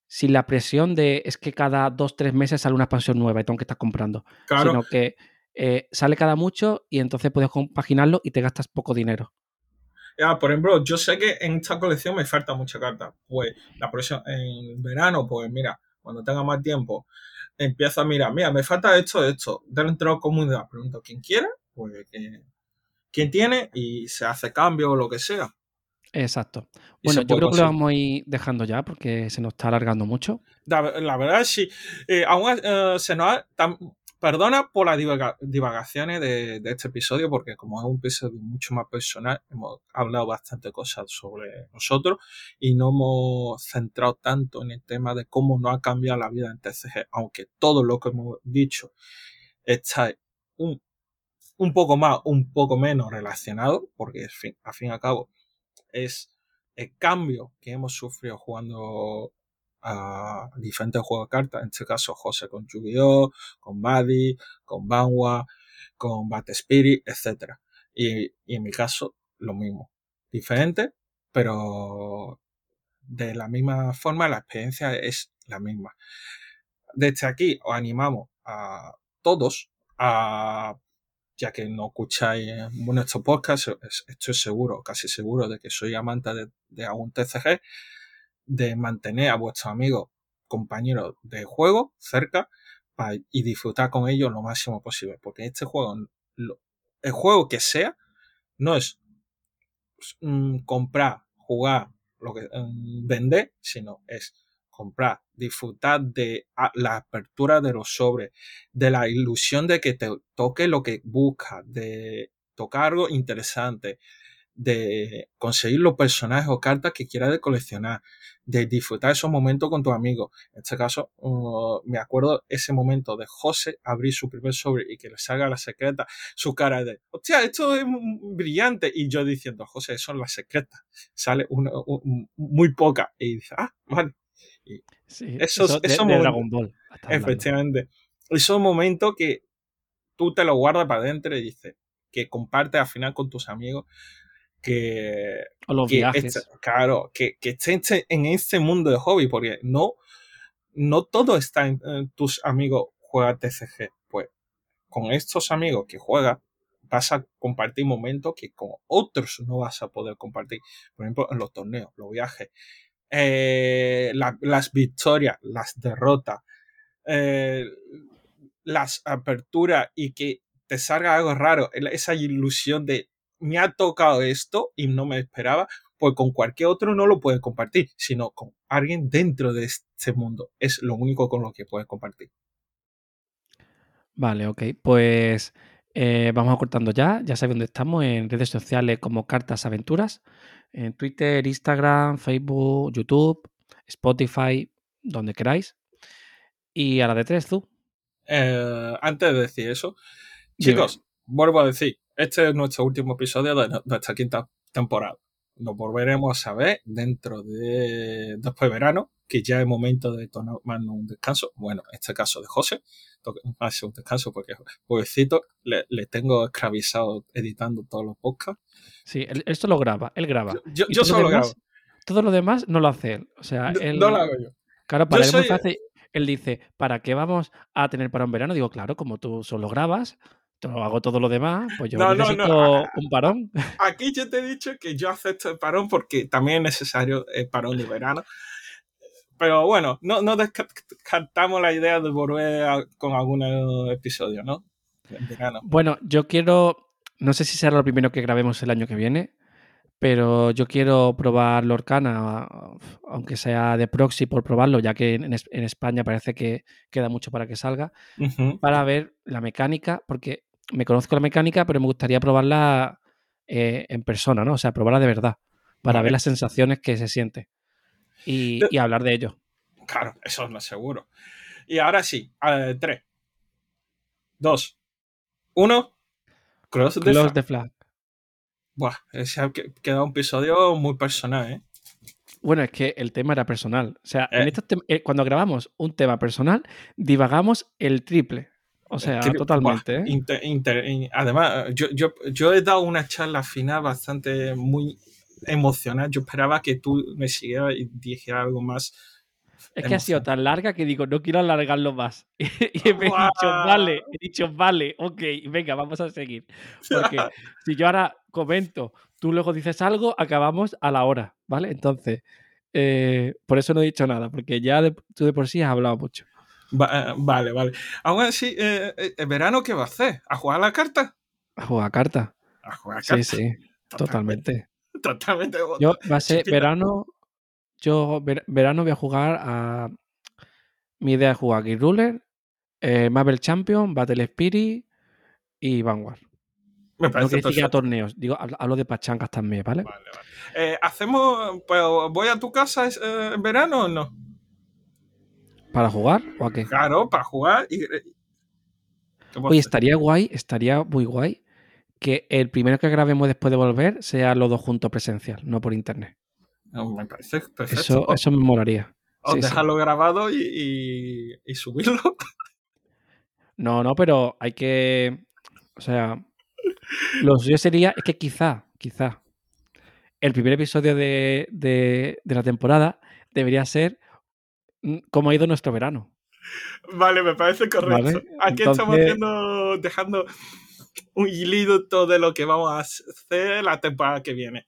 sin la presión de es que cada 2-3 meses sale una expansión nueva y tengo que estar comprando. claro, Sino que eh, sale cada mucho y entonces puedes compaginarlo y te gastas poco dinero. Ya, por ejemplo, yo sé que en esta colección me falta mucha carta. Pues la próxima, en verano, pues mira, cuando tenga más tiempo, empiezo a mirar, mira, me falta esto, esto. Dentro de la comunidad pregunto quién quiere, pues quién tiene y se hace cambio o lo que sea. Exacto. Bueno, yo creo que lo vamos a ir dejando ya porque se nos está alargando mucho. La, verdad, sí. Eh, aún eh, se nos ha, Perdona por las divagaciones de, este episodio, porque como es un episodio mucho más personal, hemos hablado bastante cosas sobre nosotros y no hemos centrado tanto en el tema de cómo no ha cambiado la vida en TCG, aunque todo lo que hemos dicho está un, un poco más, un poco menos relacionado, porque fin, fin y al cabo es el cambio que hemos sufrido jugando a diferentes juegos de cartas, en este caso José con Yu-Gi-Oh!, con Buddy, con Banwa, con Bat Spirit, etc. Y, y, en mi caso, lo mismo. Diferente, pero de la misma forma la experiencia es la misma. Desde aquí os animamos a todos a ya que no escucháis nuestro podcast, estoy seguro, casi seguro de que soy amante de, de algún TCG, de mantener a vuestros amigos, compañeros de juego cerca y disfrutar con ellos lo máximo posible. Porque este juego, el juego que sea, no es mm, comprar, jugar, lo que mm, vender, sino es comprar, disfrutar de la apertura de los sobres, de la ilusión de que te toque lo que buscas, de tocar algo interesante, de conseguir los personajes o cartas que quieras de coleccionar, de disfrutar esos momentos con tus amigos. En este caso, uh, me acuerdo ese momento de José abrir su primer sobre y que le salga la secreta, su cara de, hostia, esto es brillante. Y yo diciendo, José, son las secretas. Sale una, muy poca. Y dice, ah, vale. esos, esos momentos, Efectivamente. Esos momentos que tú te lo guardas para adentro y dices, que compartes al final con tus amigos que, los viajes. claro, que, que estén en este mundo de hobby, porque no, no todo está en, tus amigos juegan TCG. Pues con estos amigos que juegan, vas a compartir momentos que con otros no vas a poder compartir. Por ejemplo, en los torneos, los viajes, eh, las victorias, las derrotas, eh, las aperturas y que te salga algo raro, esa ilusión de me ha tocado esto y no me esperaba, pues con cualquier otro no lo puedes compartir, sino con alguien dentro de este mundo. Es lo único con lo que puedes compartir. Vale, ok. Pues eh, vamos cortando ya. Ya sabéis dónde estamos en redes sociales como Cartas Aventuras. En Twitter, Instagram, Facebook, YouTube, Spotify, donde queráis. Y a la de tres, tú. Eh, antes de decir eso, chicos, vuelvo a decir, este es nuestro último episodio de nuestra quinta temporada. Nos volveremos a ver dentro de después de verano, que ya es momento de tomarnos un descanso. Bueno, en este caso de José, hace un descanso porque, pobrecito, le, le, tengo esclavizado editando todos los podcasts. Sí, esto lo graba, él graba. Yo, solo grabo. Todo lo demás no lo hace él. O sea, él, no, lo hago yo. Claro, para él es muy fácil. Él dice, ¿para qué vamos a tener para un verano? Digo, claro, como tú solo grabas, hago todo lo demás, pues yo necesito un parón. Aquí yo te he dicho que yo acepto el parón porque también es necesario el parón de verano. Pero bueno, no, no descartamos la idea de volver con algún episodio, ¿no? Bueno, yo quiero, no sé si será lo primero que grabemos el año que viene, pero yo quiero probar Lorcana, aunque sea de proxy por probarlo, ya que en, España parece que queda mucho para que salga, para ver la mecánica, porque me conozco la mecánica, pero me gustaría probarla eh, en persona, ¿no? O sea, probarla de verdad, para ver las sensaciones que se siente y, hablar de ello. Claro, eso es lo seguro. Y ahora sí, tres, dos, uno, Cross, the, flag. Buah, ese ha quedado un episodio muy personal, ¿eh? Bueno, es que el tema era personal. O sea, en eh. eh, cuando grabamos un tema personal, divagamos el triple. O sea, totalmente. además, yo, yo, yo, he dado una charla final bastante muy emocional. Yo esperaba que tú me siguieras y dijeras algo más. Es que ha sido tan larga que digo, no quiero alargarlo más. y he dicho, vale, he dicho, vale, ok, venga, vamos a seguir. Porque si yo ahora comento, tú luego dices algo, acabamos a la hora, ¿vale? Entonces, eh, por eso no he dicho nada, porque ya tú de por sí has hablado mucho. Va- eh, vale, vale. Aún así, eh, eh, ¿el verano qué va a hacer? ¿A jugar a la carta? A jugar cartas. A jugar a Sí, carta. sí, totalmente. Totalmente. Yo va a ser Chiquita. verano. Yo ver- verano voy a jugar a. Mi idea es jugar Gear Ruler, eh, Marvel Champion, Battle Spirit y Vanguard. Me No parece decir que a torneos, digo, hablo, de pachangas también, ¿vale? Vale, vale. Eh, ¿Hacemos, pues, voy a tu casa es- en verano o no? ¿Para jugar o a qué? Claro, para jugar y... ¿Qué puedo Oye, estaría guay, estaría muy guay que el primero que grabemos después de volver sea los dos juntos presencial, no por internet. No, me parece perfecto. Eso, eso me molaría. o sí, sí. dejarlo grabado y, y- y subirlo. No, no, pero hay que. O sea, lo suyo sería. Es que quizá, quizá. El primer episodio de, de- de la temporada debería ser cómo ha ido nuestro verano. Vale, me parece correcto. Vale, Aquí estamos haciendo, dejando un hilito de lo que vamos a hacer la temporada que viene.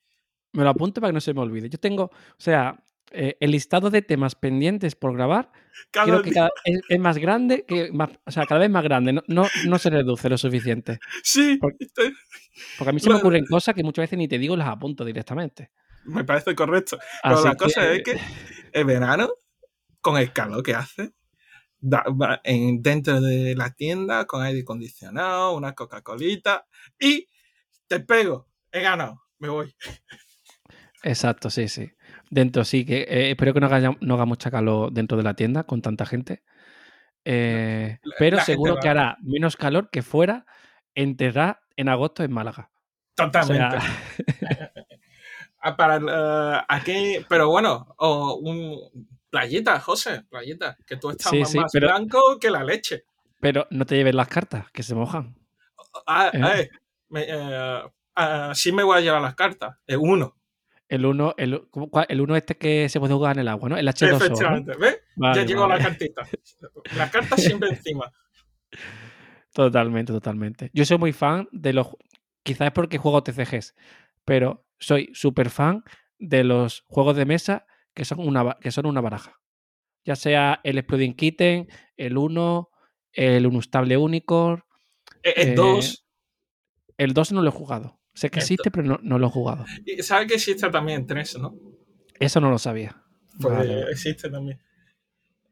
Me lo apunto para que no se me olvide. Yo tengo, o sea, eh, el listado de temas pendientes por grabar Cada creo que día- cada- es, es más grande, que más- o sea, cada vez más grande. No, no, no se reduce lo suficiente. Sí, Porque a mí se me ocurren cosas que muchas veces ni te digo, las apunto directamente. me parece correcto. Pero Así la cosa que- es que el verano, con el calor que hace, en, dentro de la tienda, con aire acondicionado, una Coca-Colita, y te pego, he ganado, me voy. Exacto, sí, sí. Dentro sí, que eh, espero que no haga, no haga mucha calor dentro de la tienda con tanta gente. Eh, La- pero la seguro que hará menos calor que fuera enterrar en agosto en Málaga. O Totalmente. sea, Ah, para, eh, aquí, pero bueno, o un playita, José, playita, que tú estás Sí, más, sí, más pero- blanco que la leche. pero no te lleves las cartas, que se mojan. Ah, Eh. eh, me- eh, ah, sí me voy a llevar las cartas, es uno. El uno, el, el uno este que se puede jugar en el agua, ¿no? El H2O. ¿no? Efectivamente, ¿ves? Vale, ya llevo vale. la cartita. Las cartas siempre encima. Totalmente, totalmente. Yo soy muy fan de los. Quizás es porque juego TCGs, pero soy súper fan de los juegos de mesa que son una, que son una baraja. Ya sea el Exploding Kitten, el 1, el Unustable Unicorn. Es Eh, dos. El 2 no lo he jugado. Sé que existe, pero no, no lo he jugado. Y sabe que existe también tres, ¿no? Eso no lo sabía. Pues Vale, existe también.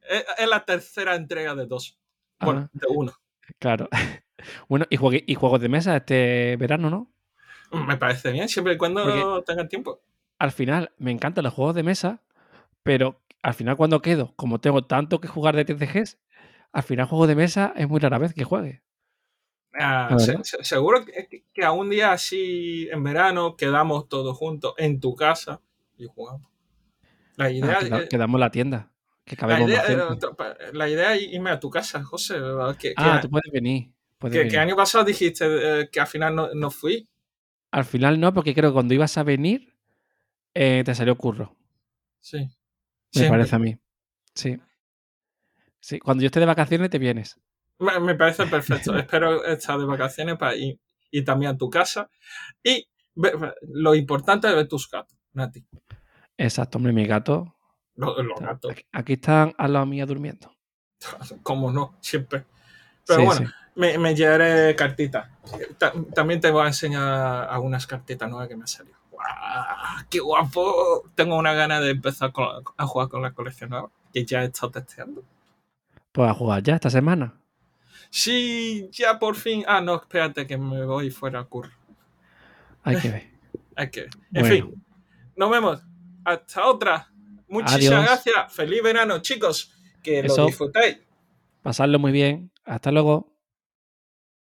Es, es la tercera entrega de dos. Bueno, Ah, de uno. claro. bueno, y, juegue- y juegos de mesa este verano, ¿no? Me parece bien, siempre y cuando Porque- tengan tiempo. al final me encantan los juegos de mesa, pero al final cuando quedo, como tengo tanto que jugar de TCGs, al final juego de mesa es muy rara vez que juegue. Ah, se- se- seguro que, que a un día así en verano quedamos todos juntos en tu casa y jugamos. La Ah, idea, queda- eh, quedamos la tienda, que la, idea, más gente. pa- la idea es irme a tu casa, José. Que, que- Ah, tú puedes venir. puedes que- que venir. año pasado dijiste eh, que al final no, no fui. Al final no, porque creo que cuando ibas a venir eh, te salió curro, Sí. Me Siempre. parece a mí. Sí. Sí, cuando yo esté de vacaciones te vienes. Me, me parece perfecto. Espero estar de vacaciones para ir, ir también a tu casa. Y lo importante es ver tus gatos, Nati. Exacto, hombre, mi gato. Los, los gatos. Aquí, aquí están al lado mío durmiendo. Como no, siempre. Pero Sí, bueno, sí. Me, me llevaré cartitas. Ta- también te voy a enseñar algunas cartitas nuevas que me han salido. ¡Guau! ¡Qué guapo! Tengo una gana de empezar con- a jugar con la colección nueva, que ya he estado testeando. Pues a jugar ya esta semana. Sí, ya por fin. Ah, no, espérate que me voy fuera a curro. Hay que ver. Hay que. En Bueno. fin, nos vemos. Hasta otra. Muchísimas Adiós. gracias. Feliz verano, chicos. Que Eso. lo disfrutéis. Pasadlo muy bien. Hasta luego.